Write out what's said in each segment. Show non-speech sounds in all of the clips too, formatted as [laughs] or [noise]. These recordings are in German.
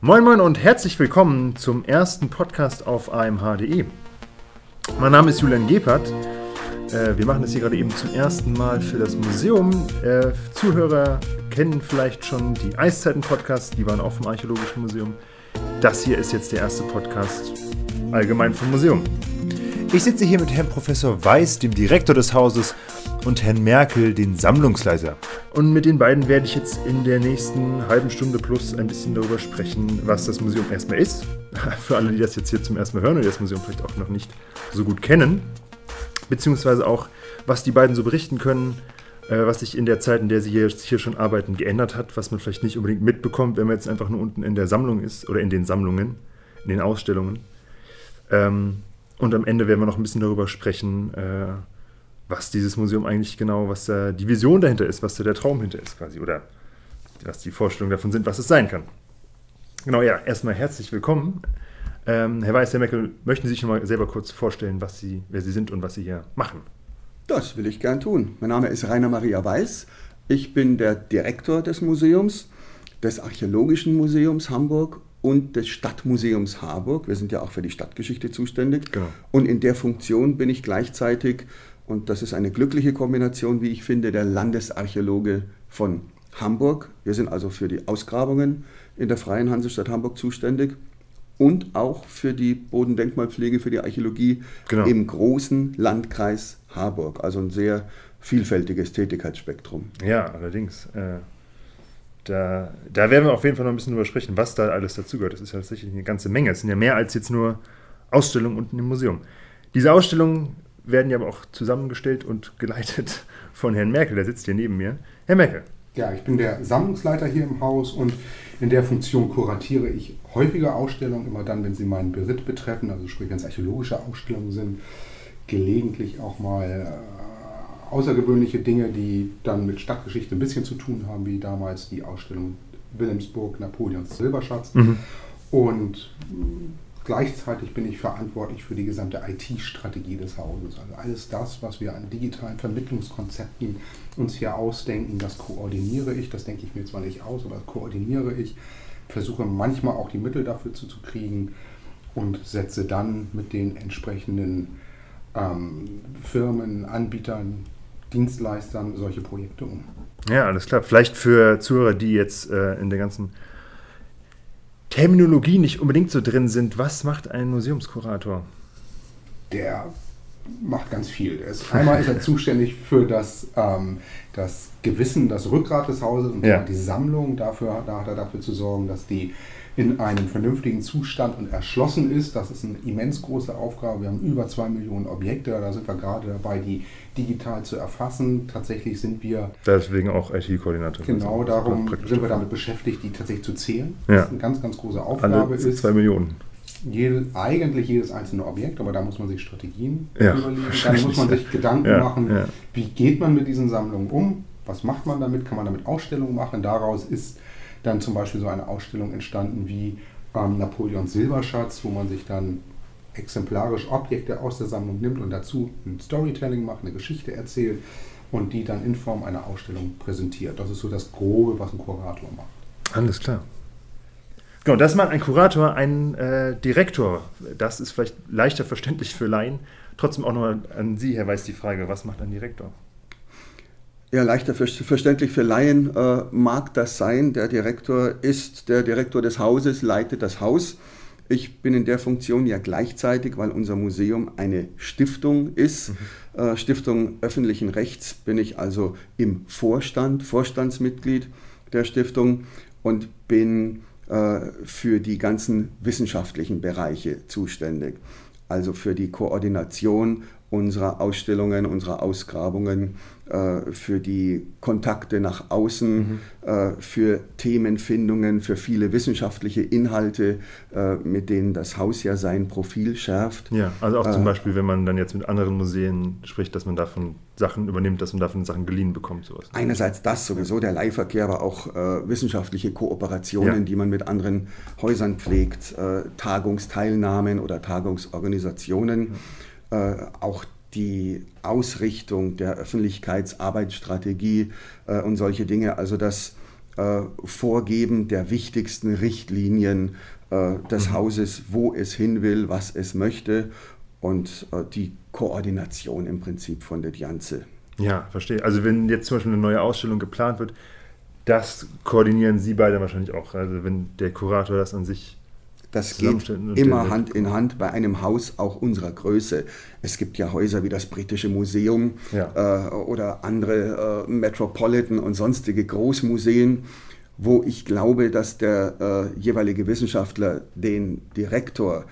Moin Moin und herzlich willkommen zum ersten Podcast auf amh.de. Mein Name ist Julian Gebhardt. Äh, wir machen das hier gerade eben zum ersten Mal für das Museum. Äh, Zuhörer kennen vielleicht schon die Eiszeiten-Podcasts, die waren auch vom Archäologischen Museum. Das hier ist jetzt der erste Podcast allgemein vom Museum. Ich sitze hier mit Herrn Professor Weiß, dem Direktor des Hauses, und Herrn Merkel, den Sammlungsleiter. Und mit den beiden werde ich jetzt in der nächsten halben Stunde plus ein bisschen darüber sprechen, was das Museum erstmal ist. [laughs] Für alle, die das jetzt hier zum ersten Mal hören und das Museum vielleicht auch noch nicht so gut kennen. Beziehungsweise auch, was die beiden so berichten können, äh, was sich in der Zeit, in der sie hier schon arbeiten, geändert hat, was man vielleicht nicht unbedingt mitbekommt, wenn man jetzt einfach nur unten in der Sammlung ist oder in den Sammlungen, in den Ausstellungen. Ähm, und am Ende werden wir noch ein bisschen darüber sprechen, äh, was dieses Museum eigentlich genau, was da die Vision dahinter ist, was da der Traum hinter ist quasi oder was die Vorstellungen davon sind, was es sein kann. Genau, ja, erstmal herzlich willkommen. Ähm, Herr Weiß, Herr Meckel, möchten Sie sich noch mal selber kurz vorstellen, was Sie, wer Sie sind und was Sie hier machen? Das will ich gern tun. Mein Name ist Rainer Maria Weiß. Ich bin der Direktor des Museums, des Archäologischen Museums Hamburg und des Stadtmuseums Harburg. Wir sind ja auch für die Stadtgeschichte zuständig. Genau. Und in der Funktion bin ich gleichzeitig, und das ist eine glückliche Kombination, wie ich finde, der Landesarchäologe von Hamburg. Wir sind also für die Ausgrabungen in der Freien Hansestadt Hamburg zuständig und auch für die Bodendenkmalpflege, für die Archäologie genau. im großen Landkreis Harburg. Also ein sehr vielfältiges Tätigkeitsspektrum. Ja, allerdings. Äh da, da werden wir auf jeden Fall noch ein bisschen drüber sprechen, was da alles dazugehört. Das ist ja tatsächlich eine ganze Menge. Es sind ja mehr als jetzt nur Ausstellungen unten im Museum. Diese Ausstellungen werden ja aber auch zusammengestellt und geleitet von Herrn Merkel, der sitzt hier neben mir. Herr Merkel. Ja, ich bin der Sammlungsleiter hier im Haus und in der Funktion kuratiere ich häufige Ausstellungen, immer dann, wenn sie meinen Beritt betreffen, also sprich, wenn es archäologische Ausstellungen sind, gelegentlich auch mal äh, außergewöhnliche Dinge, die dann mit Stadtgeschichte ein bisschen zu tun haben, wie damals die Ausstellung Wilhelmsburg, Napoleons Silberschatz. Mhm. Und gleichzeitig bin ich verantwortlich für die gesamte IT-Strategie des Hauses. Also alles das, was wir an digitalen Vermittlungskonzepten uns hier ausdenken, das koordiniere ich. Das denke ich mir zwar nicht aus, aber das koordiniere ich. Versuche manchmal auch die Mittel dafür zu, zu kriegen und setze dann mit den entsprechenden ähm, Firmen, Anbietern, Dienstleistern solche Projekte um. Ja, alles klar. Vielleicht für Zuhörer, die jetzt äh, in der ganzen Terminologie nicht unbedingt so drin sind, was macht ein Museumskurator? Der macht ganz viel. Ist, einmal ist er [laughs] zuständig für das, ähm, das Gewissen, das Rückgrat des Hauses und ja. die Sammlung. Dafür, da hat er dafür zu sorgen, dass die in einem vernünftigen Zustand und erschlossen ist. Das ist eine immens große Aufgabe. Wir haben über zwei Millionen Objekte. Da sind wir gerade dabei, die digital zu erfassen. Tatsächlich sind wir. Deswegen auch IT-Koordinator. Genau, darum sind wir damit beschäftigt, die tatsächlich zu zählen. Ja. Das ist eine ganz, ganz große Aufgabe. Alle ist zwei Millionen. Jede, eigentlich jedes einzelne Objekt, aber da muss man sich Strategien ja, überlegen. Dann muss man sich Gedanken ja, machen, wie geht man mit diesen Sammlungen um? Was macht man damit? Kann man damit Ausstellungen machen? Daraus ist dann zum Beispiel so eine Ausstellung entstanden wie ähm, Napoleons Silberschatz, wo man sich dann exemplarisch Objekte aus der Sammlung nimmt und dazu ein Storytelling macht, eine Geschichte erzählt und die dann in Form einer Ausstellung präsentiert. Das ist so das Grobe, was ein Kurator macht. Alles klar. Genau, das macht ein Kurator, ein äh, Direktor. Das ist vielleicht leichter verständlich für Laien. Trotzdem auch nochmal an Sie, Herr Weiß, die Frage, was macht ein Direktor? Ja, leichter verständlich für Laien äh, mag das sein. Der Direktor ist der Direktor des Hauses, leitet das Haus. Ich bin in der Funktion ja gleichzeitig, weil unser Museum eine Stiftung ist, mhm. äh, Stiftung öffentlichen Rechts, bin ich also im Vorstand, Vorstandsmitglied der Stiftung und bin für die ganzen wissenschaftlichen Bereiche zuständig. Also für die Koordination unserer Ausstellungen, unserer Ausgrabungen, äh, für die Kontakte nach außen, mhm. Äh, für Themenfindungen, für viele wissenschaftliche Inhalte, äh, mit denen das Haus ja sein Profil schärft. Ja, also auch zum Beispiel, wenn man dann jetzt mit anderen Museen spricht, dass man davon Sachen übernimmt, dass man davon Sachen geliehen bekommt. Sowas. Einerseits das sowieso, der Leihverkehr, aber auch äh, wissenschaftliche Kooperationen, ja. die man mit anderen Häusern pflegt, äh, Tagungsteilnahmen oder Tagungsorganisationen. Ja. Äh, auch die Ausrichtung der Öffentlichkeitsarbeitsstrategie äh, und solche Dinge. Also das äh, Vorgeben der wichtigsten Richtlinien äh, des mhm. Hauses, wo es hin will, was es möchte und äh, die Koordination im Prinzip von der Ganze. Ja, verstehe. Also wenn jetzt zum Beispiel eine neue Ausstellung geplant wird, das koordinieren Sie beide wahrscheinlich auch. Also wenn der Kurator das an sich das geht immer Hand in Hand bei einem Haus auch unserer Größe. Es gibt ja Häuser wie das Britische Museum ja. äh, oder andere äh, Metropolitan und sonstige Großmuseen, wo ich glaube, dass der äh, jeweilige Wissenschaftler den Direktor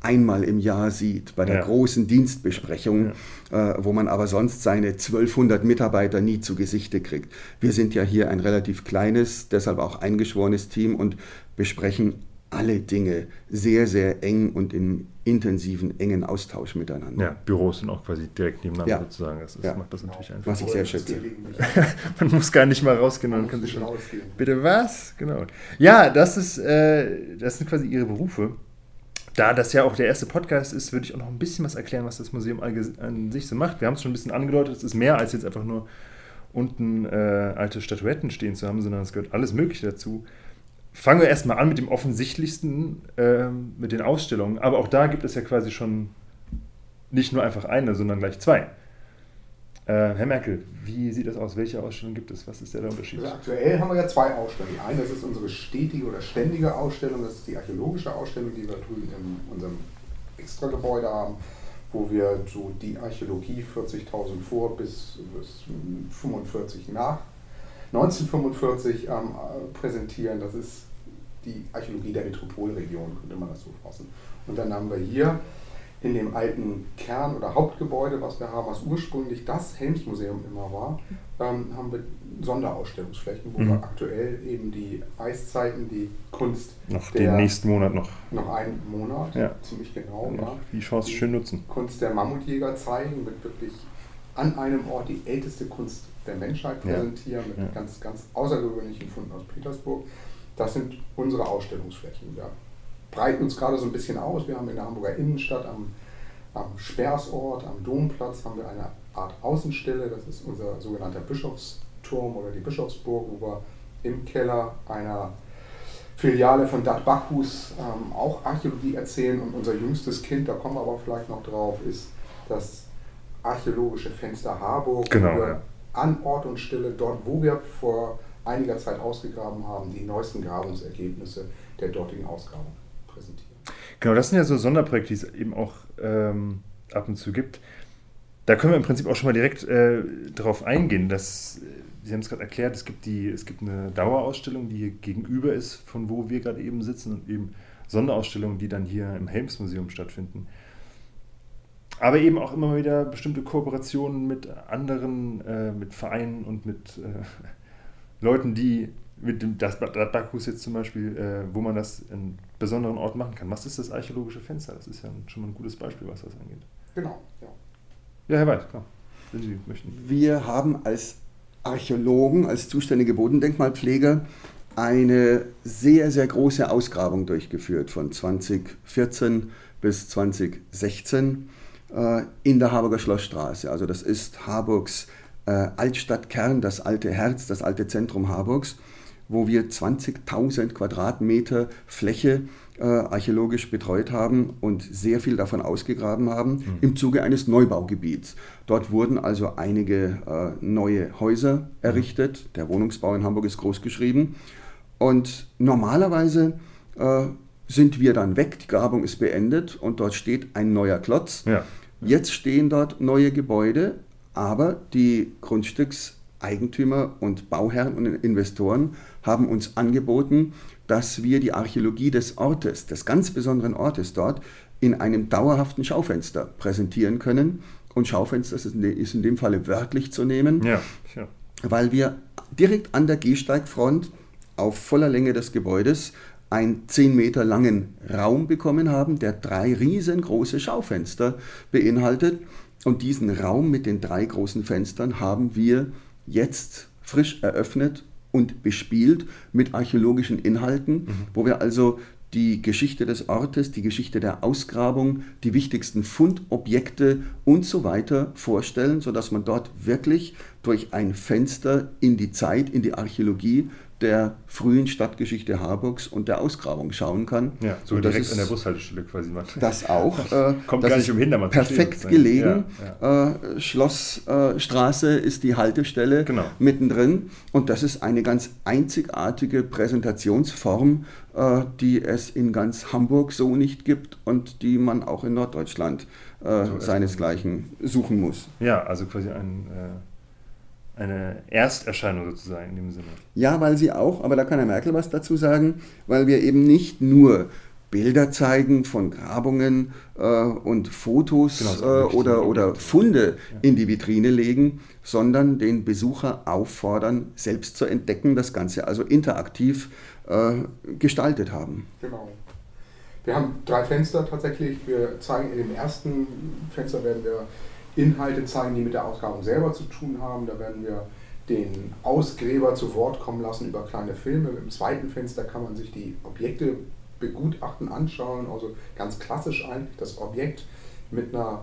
einmal im Jahr sieht, bei der ja. großen Dienstbesprechung, ja. äh, wo man aber sonst seine 1200 Mitarbeiter nie zu Gesichte kriegt. Wir sind ja hier ein relativ kleines, deshalb auch eingeschworenes Team und besprechen alle Dinge sehr, sehr eng und in intensiven, engen Austausch miteinander. Ja, Büros sind auch quasi direkt nebeneinander ja. sozusagen. Das, das ja. macht das natürlich einfach. Was ich sehr schätze. [laughs] man muss gar nicht mal rausgehen, man, man kann sich schon. Rausgehen. Bitte was? Genau. Ja, das ist, äh, das sind quasi ihre Berufe. Da das ja auch der erste Podcast ist, würde ich auch noch ein bisschen was erklären, was das Museum an sich so macht. Wir haben es schon ein bisschen angedeutet, es ist mehr als jetzt einfach nur unten äh, alte Statuetten stehen zu haben, sondern es gehört alles Mögliche dazu. Fangen wir erstmal an mit dem offensichtlichsten, äh, mit den Ausstellungen. Aber auch da gibt es ja quasi schon nicht nur einfach eine, sondern gleich zwei. Äh, Herr Merkel, wie sieht das aus? Welche Ausstellung gibt es? Was ist der, Unterschied? Also aktuell haben wir ja zwei Ausstellungen. Die eine, das ist unsere stetige oder ständige Ausstellung, das ist die archäologische Ausstellung, die wir drüben in unserem Extragebäude haben, wo wir so die Archäologie 40.000 vor bis, bis 45 nach 1945 ähm, präsentieren. Das ist die Archäologie der Metropolregion, könnte man das so fassen. Und dann haben wir hier in dem alten Kern- oder Hauptgebäude, was wir haben, was ursprünglich das Helmsmuseum immer war, ähm, haben wir Sonderausstellungsflächen, wo mhm. wir aktuell eben die Eiszeiten, die Kunst. Noch den nächsten Monat noch. Noch einen Monat, ja. ziemlich genau. Ja, die Chance die schön nutzen. Kunst der Mammutjäger zeigen, mit wirklich an einem Ort die älteste Kunst der Menschheit präsentieren, ja. mit ganz, ganz außergewöhnlichen Funden aus Petersburg. Das sind unsere Ausstellungsflächen. Wir breiten uns gerade so ein bisschen aus. Wir haben in der Hamburger Innenstadt am, am Sperrsort, am Domplatz, haben wir eine Art Außenstelle. Das ist unser sogenannter Bischofsturm oder die Bischofsburg, wo wir im Keller einer Filiale von Dat Bacchus ähm, auch Archäologie erzählen. Und unser jüngstes Kind, da kommen wir aber vielleicht noch drauf, ist das archäologische Fenster Harburg. Genau. Ja. An Ort und Stelle, dort, wo wir vor einiger Zeit ausgegraben haben, die neuesten Grabungsergebnisse der dortigen Ausgrabung präsentieren. Genau, das sind ja so Sonderprojekte, die es eben auch ähm, ab und zu gibt. Da können wir im Prinzip auch schon mal direkt äh, darauf eingehen, dass, äh, Sie haben es gerade erklärt, es gibt, die, es gibt eine Dauerausstellung, die hier gegenüber ist, von wo wir gerade eben sitzen, und eben Sonderausstellungen, die dann hier im Helmsmuseum stattfinden. Aber eben auch immer wieder bestimmte Kooperationen mit anderen, äh, mit Vereinen und mit äh, [laughs] Leuten, die mit dem das Bacchus jetzt zum Beispiel, äh, wo man das in besonderen Orten machen kann. Was ist das archäologische Fenster? Das ist ja schon mal ein gutes Beispiel, was das angeht. Genau, ja. Ja, Herr Weiß, klar, wenn Sie möchten. Wir haben als Archäologen, als zuständige Bodendenkmalpfleger eine sehr, sehr große Ausgrabung durchgeführt von 2014 bis 2016 äh, in der Harburger Schlossstraße. Also das ist Harburgs äh, Altstadtkern, das alte Herz, das alte Zentrum Harburgs, wo wir 20.000 Quadratmeter Fläche äh, archäologisch betreut haben und sehr viel davon ausgegraben haben mhm. im Zuge eines Neubaugebiets. Dort wurden also einige äh, neue Häuser mhm. errichtet. Der Wohnungsbau in Hamburg ist groß geschrieben. Und normalerweise äh, sind wir dann weg, die Grabung ist beendet und dort steht ein neuer Klotz. Ja. Jetzt stehen dort neue Gebäude, aber die Grundstückseigentümer und Bauherren und Investoren haben uns angeboten, dass wir die Archäologie des Ortes, des ganz besonderen Ortes dort, in einem dauerhaften Schaufenster präsentieren können. Und Schaufenster ist in dem Falle wörtlich zu nehmen, ja, weil wir direkt an der Gehsteigfront auf voller Länge des Gebäudes einen 10 Meter langen Raum bekommen haben, der drei riesengroße Schaufenster beinhaltet. Und diesen Raum mit den drei großen Fenstern haben wir jetzt frisch eröffnet und bespielt mit archäologischen Inhalten, mhm. wo wir also die Geschichte des Ortes, die Geschichte der Ausgrabung, die wichtigsten Fundobjekte und so weiter vorstellen, sodass man dort wirklich durch ein Fenster in die Zeit, in die Archäologie der frühen Stadtgeschichte Harburgs und der Ausgrabung schauen kann. Ja, so Und direkt an der Bushaltestelle quasi. Man. Das auch. [laughs] Äh, Kommt das gar nicht umhin, da mal Perfekt gelegen. Ja, Äh, Schlossstraße ist die Haltestelle Genau. mittendrin. Und das ist eine ganz einzigartige Präsentationsform, äh, die es in ganz Hamburg so nicht gibt und die man auch in Norddeutschland äh, So seinesgleichen suchen muss. Ja, also quasi ein, äh, eine Ersterscheinung sozusagen in dem Sinne. Ja, weil sie auch, aber da kann Herr Merkel was dazu sagen, weil wir eben nicht nur Bilder zeigen von Grabungen äh, und Fotos Genau, so äh, oder, oder. Funde in die Vitrine legen, sondern den Besucher auffordern, selbst zu entdecken, das Ganze also interaktiv äh, gestaltet haben. Genau. Wir haben drei Fenster tatsächlich. Wir zeigen in dem ersten Fenster werden wir Inhalte zeigen, die mit der Ausgrabung selber zu tun haben. Da werden wir den Ausgräber zu Wort kommen lassen über kleine Filme. Im zweiten Fenster kann man sich die Objekte begutachten, anschauen. Also ganz klassisch eigentlich das Objekt mit einer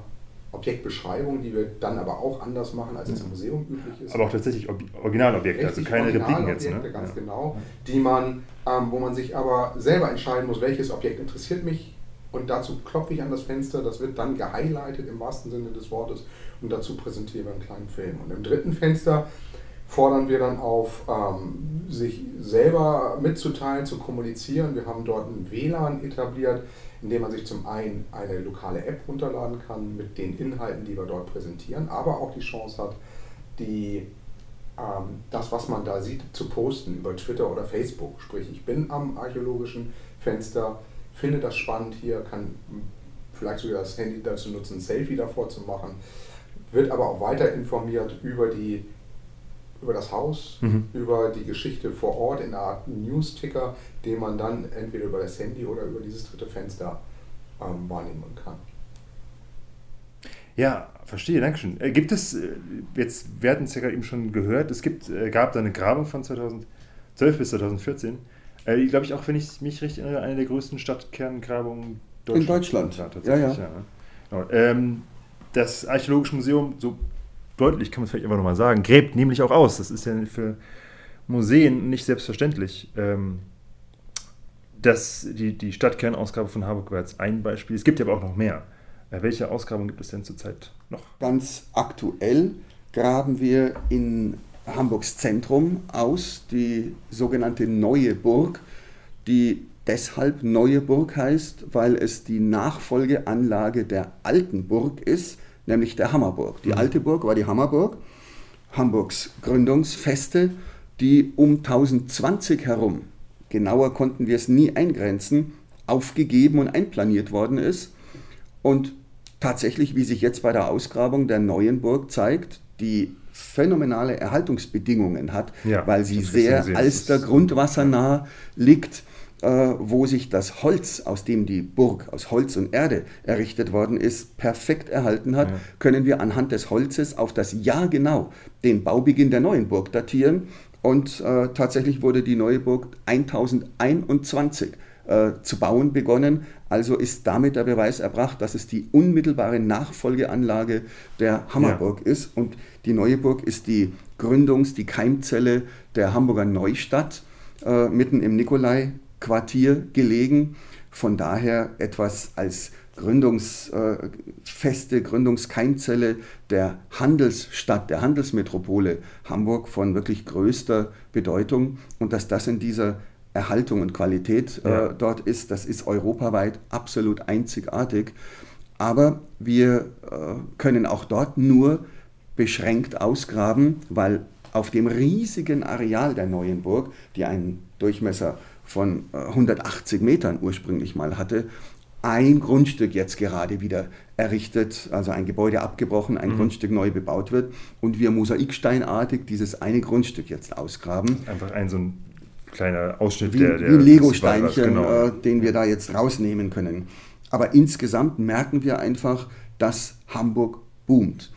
Objektbeschreibung, die wir dann aber auch anders machen, als es im Museum üblich ist. Aber auch tatsächlich Ob Originalobjekte, also keine Repliken jetzt. Originalobjekte, Ne? Ganz ja. genau, die man, ähm, wo man sich aber selber entscheiden muss, welches Objekt interessiert mich. Und dazu klopfe ich an das Fenster, das wird dann gehighlightet im wahrsten Sinne des Wortes und dazu präsentieren wir einen kleinen Film. Und im dritten Fenster fordern wir dann auf, ähm, sich selber mitzuteilen, zu kommunizieren. Wir haben dort ein WLAN etabliert, in dem man sich zum einen eine lokale App runterladen kann mit den Inhalten, die wir dort präsentieren, aber auch die Chance hat, die ähm, das, was man da sieht, zu posten über Twitter oder Facebook. Sprich, ich bin am archäologischen Fenster, finde das spannend hier, kann vielleicht sogar das Handy dazu nutzen, ein Selfie davor zu machen, wird aber auch weiter informiert über, die, über das Haus, Mhm. über die Geschichte vor Ort in einer Art News-Ticker, den man dann entweder über das Handy oder über dieses dritte Fenster ähm, wahrnehmen kann. Ja, verstehe, Dankeschön. Äh, gibt es, äh, jetzt, wir hatten es ja gerade eben schon gehört, es gibt, äh, gab da eine Grabung von 2012 bis 2014. Äh, glaube ich auch, wenn ich mich richtig erinnere, eine der größten Stadtkerngrabungen In Deutschland. Ja, tatsächlich, Ja, ja. Genau. Ähm, das Archäologische Museum, so deutlich kann man es vielleicht einfach nochmal sagen, gräbt nämlich auch aus. Das ist ja für Museen nicht selbstverständlich. Ähm, das, die, die Stadtkernausgabe von Harburg war jetzt ein Beispiel. Es gibt ja aber auch noch mehr. Äh, welche Ausgrabungen gibt es denn zurzeit noch? Ganz aktuell graben wir in Hamburgs Zentrum aus, die sogenannte Neue Burg, die deshalb Neue Burg heißt, weil es die Nachfolgeanlage der alten Burg ist, nämlich der Hammerburg. Die alte Burg war die Hammerburg, Hamburgs Gründungsfeste, die um 1020 herum, genauer konnten wir es nie eingrenzen, aufgegeben und einplaniert worden ist. Und tatsächlich, wie sich jetzt bei der Ausgrabung der neuen Burg zeigt, die phänomenale Erhaltungsbedingungen hat, Ja, weil sie sehr gesehen, das alster ist- grundwassernah liegt, äh, wo sich das Holz, aus dem die Burg aus Holz und Erde errichtet worden ist, perfekt erhalten hat, Ja. können wir anhand des Holzes auf das Jahr genau den Baubeginn der neuen Burg datieren. Und äh, tatsächlich wurde die neue Burg 1021 äh, zu bauen begonnen. Also ist damit der Beweis erbracht, dass es die unmittelbare Nachfolgeanlage der Hammerburg ist. Und die neue Burg ist die Gründungs-, die Keimzelle der Hamburger Neustadt, äh, mitten im Nikolai-Quartier gelegen. Von daher etwas als Gründungsfeste, Gründungskeimzelle der Handelsstadt, der Handelsmetropole Hamburg von wirklich größter Bedeutung. Und dass das in dieser Erhaltung und Qualität Ja. äh, dort ist, das ist europaweit absolut einzigartig. Aber wir äh, können auch dort nur beschränkt ausgraben, weil auf dem riesigen Areal der neuen Burg, die einen Durchmesser von äh, 180 Metern ursprünglich mal hatte, ein Grundstück jetzt gerade wieder errichtet, also ein Gebäude abgebrochen, ein Grundstück neu bebaut wird und wir mosaiksteinartig dieses eine Grundstück jetzt ausgraben. Einfach ein so ein kleiner Ausschnitt Wie, der, der wie ein Lego-Steinchen, Genau. äh, den wir da jetzt rausnehmen können. Aber insgesamt merken wir einfach, dass Hamburg boomt.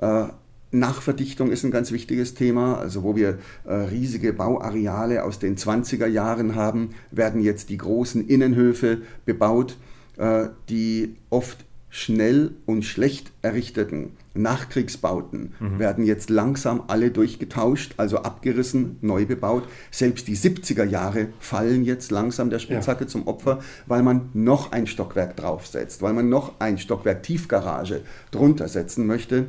Äh, Nachverdichtung ist ein ganz wichtiges Thema. Also wo wir äh, riesige Bauareale aus den 20er Jahren haben, werden jetzt die großen Innenhöfe bebaut, äh, die oft schnell und schlecht errichteten Nachkriegsbauten mhm. werden jetzt langsam alle durchgetauscht, also abgerissen, neu bebaut. Selbst die 70er Jahre fallen jetzt langsam der Spitzhacke ja. zum Opfer, weil man noch ein Stockwerk draufsetzt, weil man noch ein Stockwerk Tiefgarage drunter setzen möchte.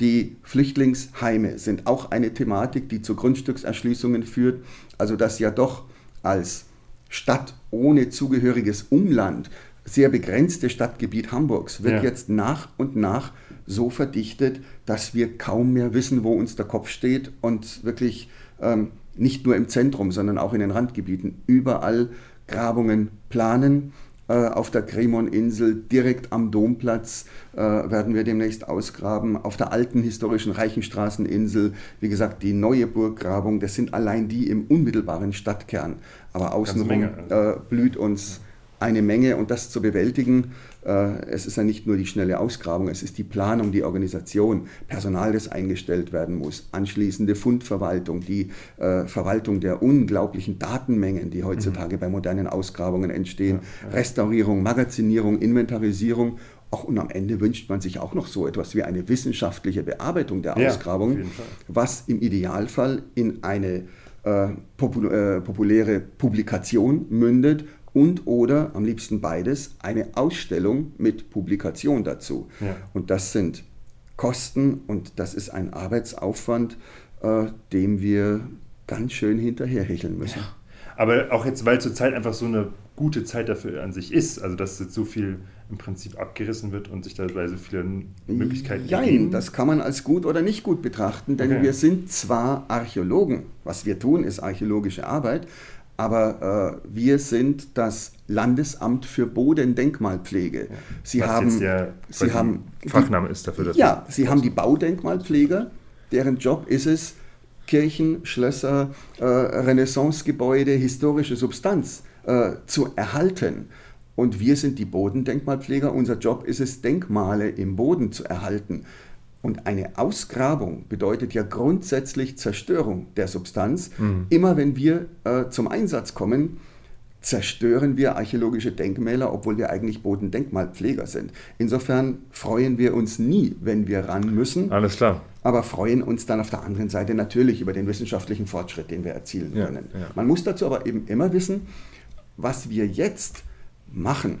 Die Flüchtlingsheime sind auch eine Thematik, die zu Grundstückserschließungen führt. Also dass ja doch als Stadt ohne zugehöriges Umland sehr begrenzte Stadtgebiet Hamburgs wird ja. jetzt nach und nach so verdichtet, dass wir kaum mehr wissen, wo uns der Kopf steht und wirklich ähm, nicht nur im Zentrum, sondern auch in den Randgebieten überall Grabungen planen. Äh, auf der Cremon-Insel, direkt am Domplatz, äh, werden wir demnächst ausgraben. Auf der alten historischen Reichenstraßeninsel, wie gesagt, die neue Burggrabung, das sind allein die im unmittelbaren Stadtkern. Aber außenrum äh, blüht uns eine Menge und das zu bewältigen. Äh, es ist ja nicht nur die schnelle Ausgrabung, es ist die Planung, die Organisation, Personal, das eingestellt werden muss, anschließende Fundverwaltung, die äh, Verwaltung der unglaublichen Datenmengen, die heutzutage mhm. bei modernen Ausgrabungen entstehen, ja, ja. Restaurierung, Magazinierung, Inventarisierung auch und am Ende wünscht man sich auch noch so etwas wie eine wissenschaftliche Bearbeitung der ja, Ausgrabung, was im Idealfall in eine äh, popul äh, populäre Publikation mündet und oder am liebsten beides, eine Ausstellung mit Publikation dazu. Ja. Und das sind Kosten und das ist ein Arbeitsaufwand, äh, dem wir ganz schön hinterherhecheln müssen. Ja. Aber auch jetzt, weil zurzeit einfach so eine gute Zeit dafür an sich ist, also dass jetzt so viel im Prinzip abgerissen wird und sich dabei so viele Möglichkeiten Nein, ergeben. das kann man als gut oder nicht gut betrachten, denn okay. wir sind zwar Archäologen, was wir tun, ist archäologische Arbeit, aber äh, wir sind das Landesamt für Bodendenkmalpflege. Sie Was haben, der, Sie haben Fachname ist dafür. Dass ja, Sie haben die Baudenkmalpfleger, deren Job ist es, Kirchen, Schlösser, äh, Renaissancegebäude, historische Substanz äh, zu erhalten. Und wir sind die Bodendenkmalpfleger. Unser Job ist es, Denkmale im Boden zu erhalten. Und eine Ausgrabung bedeutet ja grundsätzlich Zerstörung der Substanz. Mhm. Immer wenn wir äh, zum Einsatz kommen, zerstören wir archäologische Denkmäler, obwohl wir eigentlich Bodendenkmalpfleger sind. Insofern freuen wir uns nie, wenn wir ran müssen. Alles klar. Aber freuen uns dann auf der anderen Seite natürlich über den wissenschaftlichen Fortschritt, den wir erzielen ja, können. Ja. Man muss dazu aber eben immer wissen, was wir jetzt machen,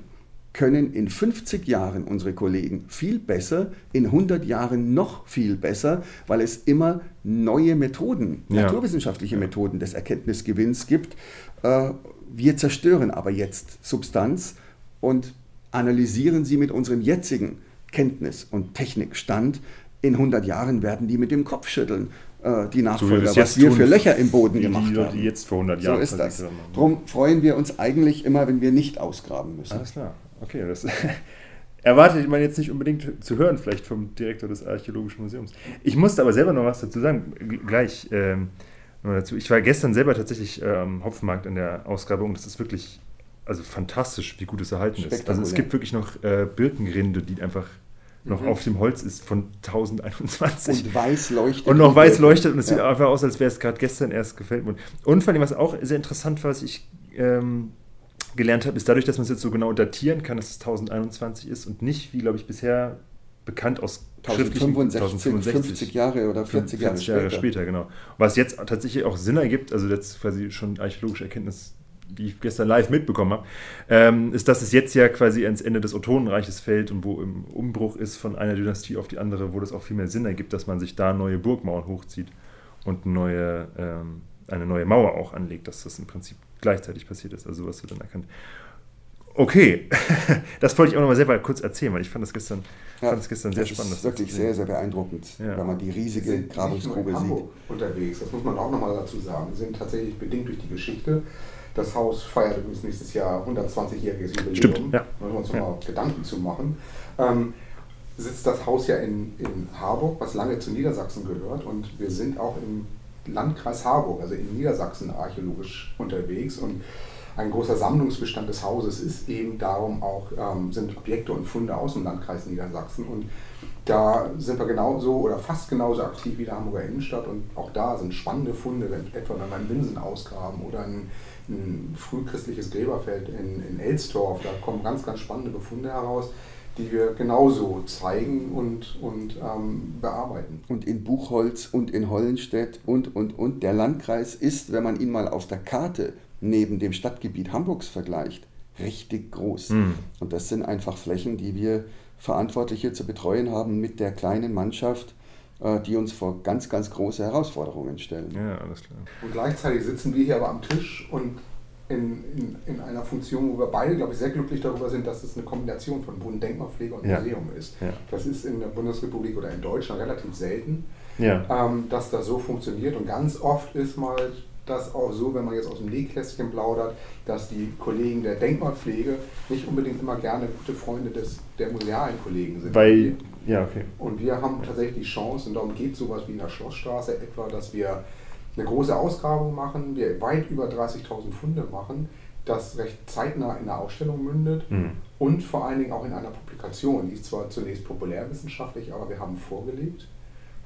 können in 50 Jahren unsere Kollegen viel besser, in 100 Jahren noch viel besser, weil es immer neue Methoden, ja. naturwissenschaftliche Methoden des Erkenntnisgewinns gibt. Äh, wir zerstören aber jetzt Substanz und analysieren sie mit unserem jetzigen Kenntnis- und Technikstand. In 100 Jahren werden die mit dem Kopf schütteln, äh, die Nachfolger, so was wir für Löcher im Boden gemacht haben. Die jetzt vor 100 Jahren. So ist das. Darum freuen wir uns eigentlich immer, wenn wir nicht ausgraben müssen. Alles klar. Okay, das [laughs] erwartet man jetzt nicht unbedingt zu hören, vielleicht vom Direktor des Archäologischen Museums. Ich musste aber selber noch was dazu sagen, gleich ähm, dazu. Ich war gestern selber tatsächlich am ähm, Hopfenmarkt in der Ausgrabung. Das ist wirklich also fantastisch, wie gut es erhalten ist. Also es gibt wirklich noch äh, Birkenrinde, die einfach noch mhm. auf dem Holz ist von 1021. Und weiß leuchtet. Und noch weiß leuchtet und es ja. sieht einfach aus, als wäre es gerade gestern erst gefällt worden. Und vor allem, was auch sehr interessant war, was ich ähm, gelernt habe, ist dadurch, dass man es jetzt so genau datieren kann, dass es 1021 ist und nicht, wie glaube ich bisher bekannt aus 1065, 1065 Jahre oder 40 Jahre, 40 Jahre später. später. genau. Was jetzt tatsächlich auch Sinn ergibt, also jetzt quasi schon archäologische Erkenntnis, die ich gestern live mitbekommen habe, ähm, ist, dass es jetzt ja quasi ans Ende des Ottonenreiches fällt und wo im Umbruch ist von einer Dynastie auf die andere, wo das auch viel mehr Sinn ergibt, dass man sich da neue Burgmauern hochzieht und neue, ähm, eine neue Mauer auch anlegt, dass das im Prinzip gleichzeitig passiert ist. Also was wird dann erkannt. Okay, [laughs] das wollte ich auch noch mal selber kurz erzählen, weil ich fand das gestern, ja, fand das gestern sehr das spannend. Das ist wirklich sehr, sehr beeindruckend, ja. wenn man die riesige Grabungsgrube sieht. unterwegs, das muss man auch noch mal dazu sagen. Wir sind tatsächlich bedingt durch die Geschichte. Das Haus feiert übrigens nächstes Jahr 120-jähriges Jubiläum. Stimmt, ja. Da müssen wir uns ja. mal Gedanken zu machen. Ähm, sitzt das Haus ja in, in Harburg, was lange zu Niedersachsen gehört. Und wir sind auch im Landkreis Harburg, also in Niedersachsen, archäologisch unterwegs. Und ein großer Sammlungsbestand des Hauses ist eben darum auch, ähm, sind Objekte und Funde aus dem Landkreis Niedersachsen. Und da sind wir genauso oder fast genauso aktiv wie der Hamburger Innenstadt. Und auch da sind spannende Funde, wenn, etwa wenn einen Winsen ausgraben oder ein, ein frühchristliches Gräberfeld in, in Elstorf. Da kommen ganz, ganz spannende Befunde heraus die wir genauso zeigen und, und ähm, bearbeiten. Und in Buchholz und in Hollenstedt und, und, und. Der Landkreis ist, wenn man ihn mal auf der Karte neben dem Stadtgebiet Hamburgs vergleicht, richtig groß. Mhm. Und das sind einfach Flächen, die wir Verantwortliche zu betreuen haben mit der kleinen Mannschaft, äh, die uns vor ganz, ganz große Herausforderungen stellen. Ja, alles klar. Und gleichzeitig sitzen wir hier aber am Tisch und in, in, in einer Funktion, wo wir beide, glaube ich, sehr glücklich darüber sind, dass es eine Kombination von Bund, Denkmalpflege und ja. Museum ist. Ja. Das ist in der Bundesrepublik oder in Deutschland relativ selten, ja. ähm, dass das so funktioniert. Und ganz oft ist mal das auch so, wenn man jetzt aus dem Nähkästchen plaudert, dass die Kollegen der Denkmalpflege nicht unbedingt immer gerne gute Freunde des, der musealen Kollegen sind. Weil, ja, okay. Und wir haben tatsächlich die Chance, und darum geht es sowas wie in der Schlossstraße etwa, dass wir eine große Ausgrabung machen, wir weit über 30.000 Funde machen, das recht zeitnah in einer Ausstellung mündet mhm. und vor allen Dingen auch in einer Publikation. Die ist zwar zunächst populärwissenschaftlich, aber wir haben vorgelegt,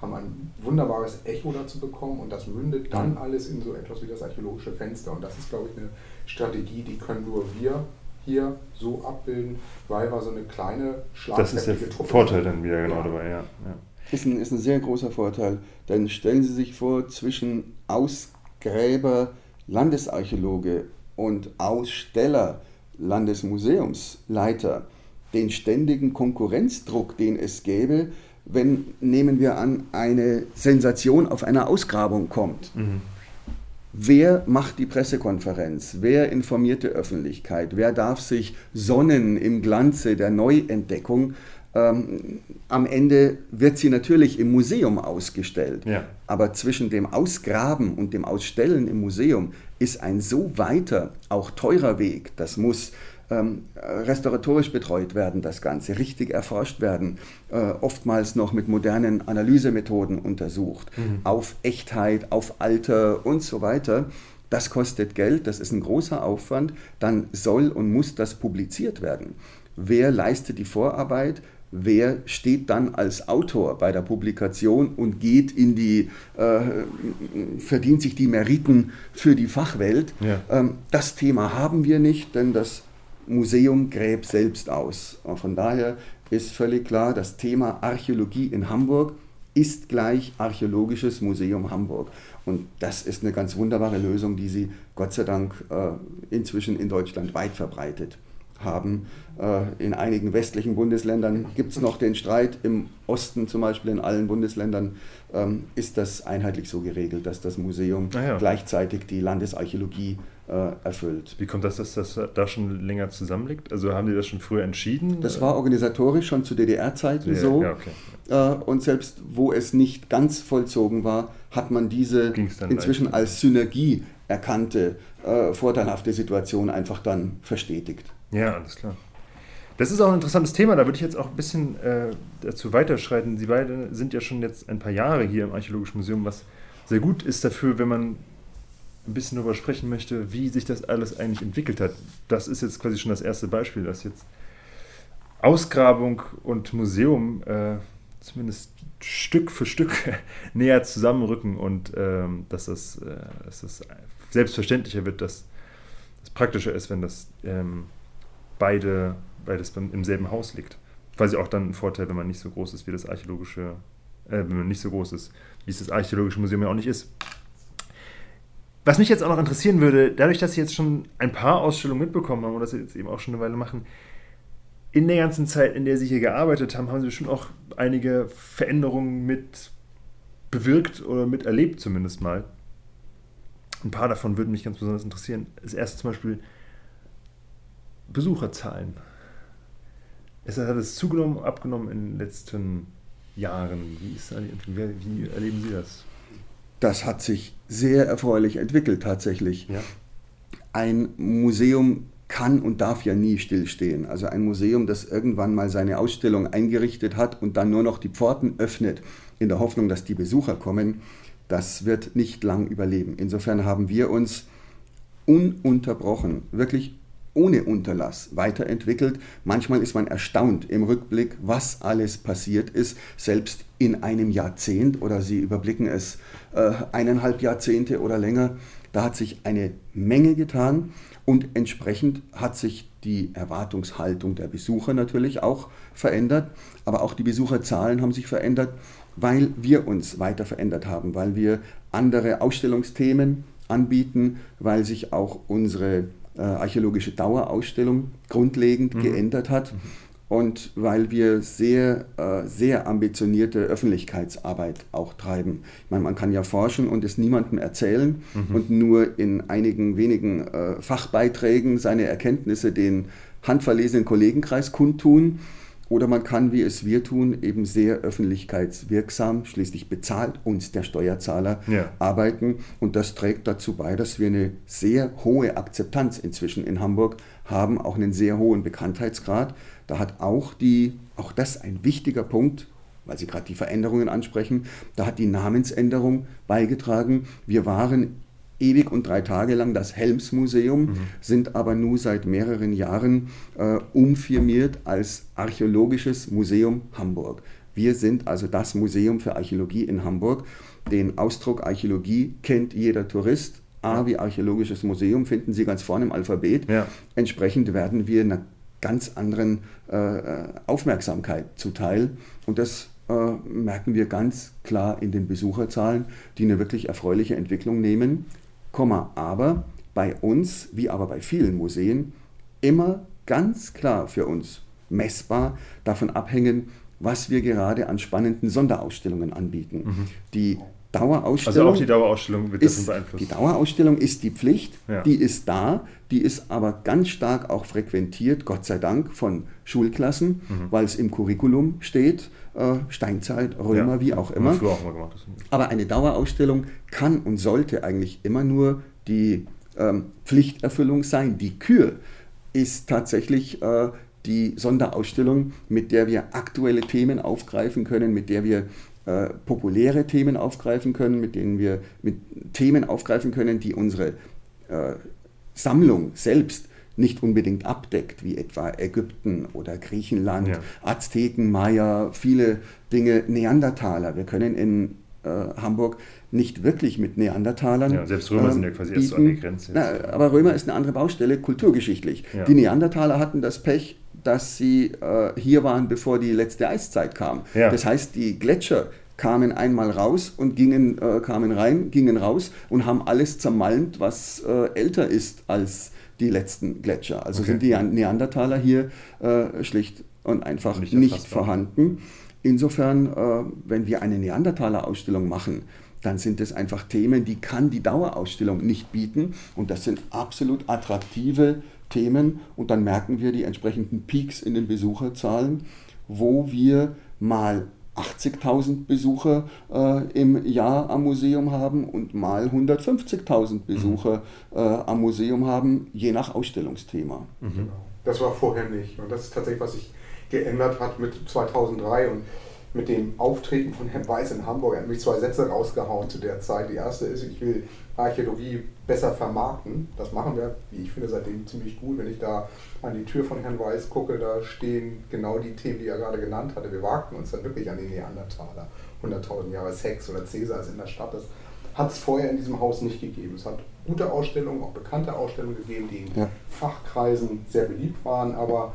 haben ein wunderbares Echo dazu bekommen und das mündet dann mhm. alles in so etwas wie das archäologische Fenster. Und das ist, glaube ich, eine Strategie, die können nur wir hier so abbilden, weil wir so eine kleine schlagkräftige Das ist der Truppe Vorteil dann wieder genau ja. dabei, ja. ja ist ein, ist ein sehr großer Vorteil. Denn stellen Sie sich vor, zwischen Ausgräber, Landesarchäologe und Aussteller, Landesmuseumsleiter, den ständigen Konkurrenzdruck, den es gäbe, wenn, nehmen wir an, eine Sensation auf einer Ausgrabung kommt. Mhm. Wer macht die Pressekonferenz? Wer informiert die Öffentlichkeit? Wer darf sich sonnen im Glanze der Neuentdeckung? Ähm, am Ende wird sie natürlich im Museum ausgestellt. Ja. Aber zwischen dem Ausgraben und dem Ausstellen im Museum ist ein so weiter, auch teurer Weg. Das muss ähm, restauratorisch betreut werden, das Ganze, richtig erforscht werden, äh, oftmals noch mit modernen Analysemethoden untersucht, mhm. auf Echtheit, auf Alter und so weiter. Das kostet Geld, das ist ein großer Aufwand. Dann soll und muss das publiziert werden. Wer leistet die Vorarbeit? Wer steht dann als Autor bei der Publikation und geht in die, äh, verdient sich die Meriten für die Fachwelt. Ja. Ähm, das Thema haben wir nicht, denn das Museum gräbt selbst aus. Und von daher ist völlig klar, das Thema Archäologie in Hamburg ist gleich Archäologisches Museum Hamburg. Und das ist eine ganz wunderbare Lösung, die Sie Gott sei Dank äh, inzwischen in Deutschland weit verbreitet haben. Äh, in einigen westlichen Bundesländern gibt es noch den Streit. Im Osten zum Beispiel, in allen Bundesländern, ähm, ist das einheitlich so geregelt, dass das Museum ah ja. gleichzeitig die Landesarchäologie äh, erfüllt. Wie kommt das, dass das da schon länger zusammenliegt? Also haben die das schon früher entschieden? Das war organisatorisch schon zu DDR-Zeiten so. Ja, okay. Äh, und selbst wo es nicht ganz vollzogen war, hat man diese inzwischen leicht. als Synergie erkannte, vorteilhafte Situation einfach dann verstetigt. Ja, alles klar. Das ist auch ein interessantes Thema, da würde ich jetzt auch ein bisschen äh, dazu weiterschreiten. Sie beide sind ja schon jetzt ein paar Jahre hier im Archäologischen Museum, was sehr gut ist dafür, wenn man ein bisschen darüber sprechen möchte, wie sich das alles eigentlich entwickelt hat. Das ist jetzt quasi schon das erste Beispiel, dass jetzt Ausgrabung und Museum äh, zumindest Stück für Stück [laughs] näher zusammenrücken und ähm, dass, das, äh, dass das selbstverständlicher wird, dass es praktischer ist, wenn das ähm, beide, beides im selben Haus liegt. Quasi auch dann ein Vorteil, wenn man nicht so groß ist wie das archäologische, äh, wenn man nicht so groß ist, wie es das archäologische Museum ja auch nicht ist. Was mich jetzt auch noch interessieren würde, dadurch, dass Sie jetzt schon ein paar Ausstellungen mitbekommen haben und das jetzt eben auch schon eine Weile machen, in der ganzen Zeit, in der Sie hier gearbeitet haben, haben Sie schon auch einige Veränderungen mit bewirkt oder miterlebt zumindest mal. Ein paar davon würden mich ganz besonders interessieren. Das erste zum Beispiel Besucherzahlen. Es hat es zugenommen, abgenommen in den letzten Jahren. Wie, ist, wie erleben Sie das? Das hat sich sehr erfreulich entwickelt tatsächlich. Ja. Ein Museum kann und darf ja nie stillstehen. Also ein Museum, das irgendwann mal seine Ausstellung eingerichtet hat und dann nur noch die Pforten öffnet, in der Hoffnung, dass die Besucher kommen, das wird nicht lang überleben. Insofern haben wir uns ununterbrochen, wirklich ohne Unterlass weiterentwickelt. Manchmal ist man erstaunt im Rückblick, was alles passiert ist, selbst in einem Jahrzehnt oder Sie überblicken es äh, eineinhalb Jahrzehnte oder länger. Da hat sich eine Menge getan Und entsprechend hat sich die Erwartungshaltung der Besucher natürlich auch verändert, aber auch die Besucherzahlen haben sich verändert, weil wir uns weiter verändert haben, weil wir andere Ausstellungsthemen anbieten, weil sich auch unsere äh, archäologische Dauerausstellung grundlegend mhm. geändert hat. Mhm und weil wir sehr, äh, sehr ambitionierte Öffentlichkeitsarbeit auch treiben. Ich meine, man kann ja forschen und es niemandem erzählen mhm. und nur in einigen wenigen äh, Fachbeiträgen seine Erkenntnisse den handverlesenen Kollegenkreis kundtun. Oder man kann, wie es wir tun, eben sehr öffentlichkeitswirksam, schließlich bezahlt uns der Steuerzahler, ja. arbeiten. Und das trägt dazu bei, dass wir eine sehr hohe Akzeptanz inzwischen in Hamburg haben, auch einen sehr hohen Bekanntheitsgrad. Da hat auch die, auch das ein wichtiger Punkt, weil Sie gerade die Veränderungen ansprechen, da hat die Namensänderung beigetragen. Wir waren ewig und drei Tage lang das Helmsmuseum, mhm. sind aber nur seit mehreren Jahren äh, umfirmiert als Archäologisches Museum Hamburg. Wir sind also das Museum für Archäologie in Hamburg. Den Ausdruck Archäologie kennt jeder Tourist. A wie Archäologisches Museum finden Sie ganz vorne im Alphabet. Ja. Entsprechend werden wir ganz anderen äh, Aufmerksamkeit zuteil. Und das äh, merken wir ganz klar in den Besucherzahlen, die eine wirklich erfreuliche Entwicklung nehmen. Aber bei uns, wie aber bei vielen Museen, immer ganz klar für uns messbar davon abhängen, was wir gerade an spannenden Sonderausstellungen anbieten. Mhm. Die Dauerausstellung. Also auch die Dauerausstellung wird ist, beeinflusst. Die Dauerausstellung ist die Pflicht, ja. die ist da, die ist aber ganz stark auch frequentiert, Gott sei Dank, von Schulklassen, mhm. weil es im Curriculum steht, Steinzeit, Römer, ja. wie auch immer. Auch mal gemacht, aber eine Dauerausstellung kann und sollte eigentlich immer nur die ähm, Pflichterfüllung sein. Die Kür ist tatsächlich äh, die Sonderausstellung, mit der wir aktuelle Themen aufgreifen können, mit der wir äh, populäre Themen aufgreifen können, mit denen wir mit Themen aufgreifen können, die unsere äh, Sammlung selbst nicht unbedingt abdeckt, wie etwa Ägypten oder Griechenland, ja. Azteken, Maya, viele Dinge, Neandertaler. Wir können in äh, Hamburg nicht wirklich mit Neandertalern. Ja, selbst Römer äh, sind ja quasi erst so an der Grenze. Na, aber Römer ist eine andere Baustelle, kulturgeschichtlich. Ja. Die Neandertaler hatten das Pech, dass sie äh, hier waren, bevor die letzte Eiszeit kam. Ja. Das heißt, die Gletscher kamen einmal raus und gingen, äh, kamen rein, gingen raus und haben alles zermalmt, was äh, älter ist als die letzten Gletscher. Also okay. sind die Neandertaler hier äh, schlicht und einfach nicht, nicht vorhanden. Insofern, äh, wenn wir eine Neandertaler-Ausstellung machen, dann sind es einfach Themen, die kann die Dauerausstellung nicht bieten. Und das sind absolut attraktive Themen und dann merken wir die entsprechenden Peaks in den Besucherzahlen, wo wir mal 80.000 Besucher äh, im Jahr am Museum haben und mal 150.000 Besucher mhm. äh, am Museum haben, je nach Ausstellungsthema. Mhm. Genau. Das war vorher nicht und das ist tatsächlich, was sich geändert hat mit 2003 und mit dem Auftreten von Herrn Weiß in Hamburg. Er hat mich zwei Sätze rausgehauen zu der Zeit. Die erste ist, ich will Archäologie besser vermarkten. Das machen wir, wie ich finde, seitdem ziemlich gut. Wenn ich da an die Tür von Herrn Weiß gucke, da stehen genau die Themen, die er gerade genannt hatte. Wir wagten uns dann wirklich an die Neandertaler. 100.000 Jahre Sex oder Cäsars in der Stadt. Das hat es vorher in diesem Haus nicht gegeben. Es hat gute Ausstellungen, auch bekannte Ausstellungen gegeben, die in ja. Fachkreisen sehr beliebt waren, aber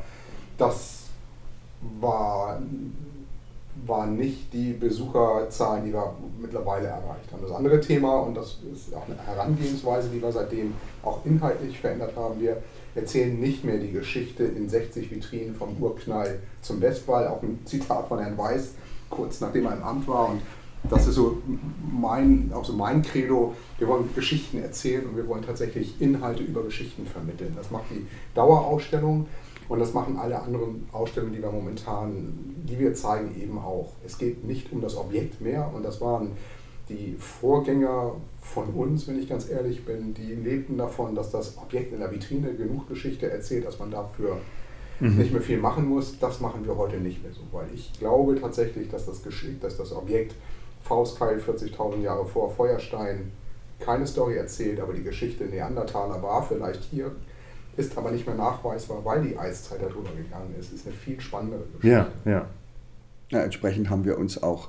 das war waren nicht die Besucherzahlen, die wir mittlerweile erreicht haben. Das andere Thema, und das ist auch eine Herangehensweise, die wir seitdem auch inhaltlich verändert haben, wir erzählen nicht mehr die Geschichte in 60 Vitrinen vom Urknall zum Westwall, auch ein Zitat von Herrn Weiß, kurz nachdem er im Amt war. Und das ist so mein, auch so mein Credo. Wir wollen Geschichten erzählen und wir wollen tatsächlich Inhalte über Geschichten vermitteln. Das macht die Dauerausstellung. Und das machen alle anderen Ausstellungen, die wir momentan, die wir zeigen, eben auch. Es geht nicht um das Objekt mehr und das waren die Vorgänger von uns, wenn ich ganz ehrlich bin, die lebten davon, dass das Objekt in der Vitrine genug Geschichte erzählt, dass man dafür mhm. nicht mehr viel machen muss. Das machen wir heute nicht mehr so, weil ich glaube tatsächlich, dass das Geschick, dass das Objekt Faustkeil 40.000 Jahre vor Feuerstein keine Story erzählt, aber die Geschichte Neandertaler war vielleicht hier ist aber nicht mehr nachweisbar, weil die Eiszeit darüber gegangen ist. Ist eine viel spannendere Geschichte. Ja, ja. ja entsprechend haben wir uns auch